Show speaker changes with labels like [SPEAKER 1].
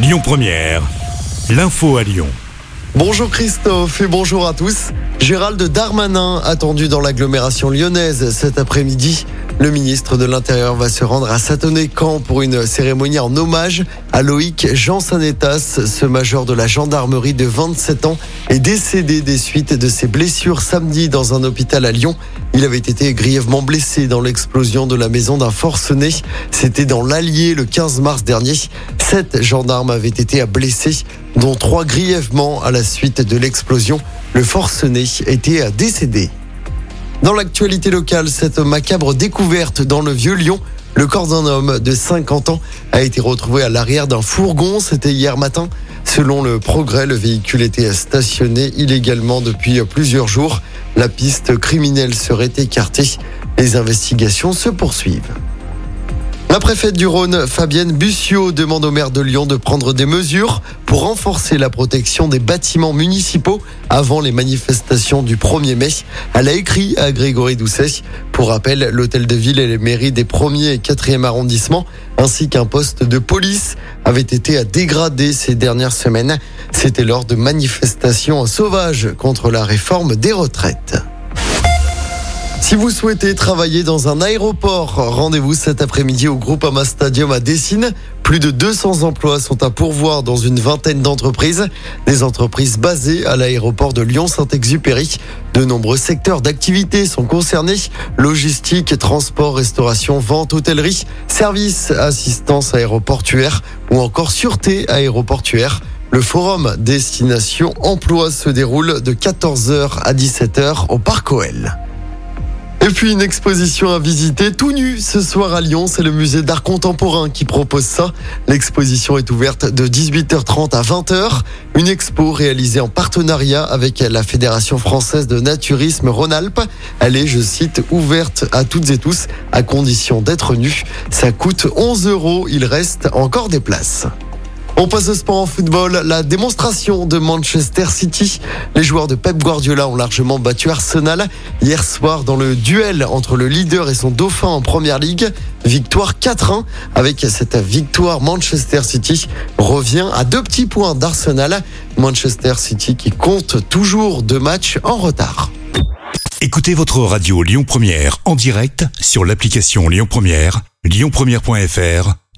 [SPEAKER 1] Lyon Première, l'info à Lyon.
[SPEAKER 2] Bonjour Christophe et bonjour à tous. Gérald Darmanin attendu dans l'agglomération lyonnaise cet après-midi. Le ministre de l'Intérieur va se rendre à Satonnet-Camp pour une cérémonie en hommage à Loïc Jean Sanetas, ce major de la gendarmerie de 27 ans, est décédé des suites de ses blessures samedi dans un hôpital à Lyon. Il avait été grièvement blessé dans l'explosion de la maison d'un forcené. C'était dans l'Allier le 15 mars dernier. Sept gendarmes avaient été blessés, dont trois grièvement à la suite de l'explosion. Le forcené était décédé. Dans l'actualité locale, cette macabre découverte dans le vieux Lyon, le corps d'un homme de 50 ans a été retrouvé à l'arrière d'un fourgon. C'était hier matin. Selon le progrès, le véhicule était stationné illégalement depuis plusieurs jours. La piste criminelle serait écartée. Les investigations se poursuivent. La préfète du Rhône, Fabienne Bussiot, demande au maire de Lyon de prendre des mesures pour renforcer la protection des bâtiments municipaux avant les manifestations du 1er mai. Elle a écrit à Grégory Doucet. Pour rappel, l'hôtel de ville et les mairies des 1er et 4e arrondissements, ainsi qu'un poste de police, avaient été dégradés ces dernières semaines. C'était lors de manifestations sauvages contre la réforme des retraites. Si vous souhaitez travailler dans un aéroport, rendez-vous cet après-midi au Groupama Stadium à Dessine. Plus de 200 emplois sont à pourvoir dans une vingtaine d'entreprises. Des entreprises basées à l'aéroport de Lyon-Saint-Exupéry. De nombreux secteurs d'activité sont concernés. Logistique, transport, restauration, vente, hôtellerie, services, assistance aéroportuaire ou encore sûreté aéroportuaire. Le forum Destination Emploi se déroule de 14h à 17h au Parc OL. Et puis une exposition à visiter tout nu ce soir à Lyon. C'est le musée d'art contemporain qui propose ça. L'exposition est ouverte de 18h30 à 20h. Une expo réalisée en partenariat avec la Fédération française de naturisme Rhône-Alpes. Elle est, je cite, ouverte à toutes et tous à condition d'être nu. Ça coûte 11 euros. Il reste encore des places. On passe au sport en football. La démonstration de Manchester City. Les joueurs de Pep Guardiola ont largement battu Arsenal hier soir dans le duel entre le leader et son dauphin en première ligue. Victoire 4-1. Avec cette victoire, Manchester City revient à deux petits points d'Arsenal. Manchester City qui compte toujours deux matchs en retard.
[SPEAKER 1] Écoutez votre radio Lyon Première en direct sur l'application Lyon Première, lyonpremière.fr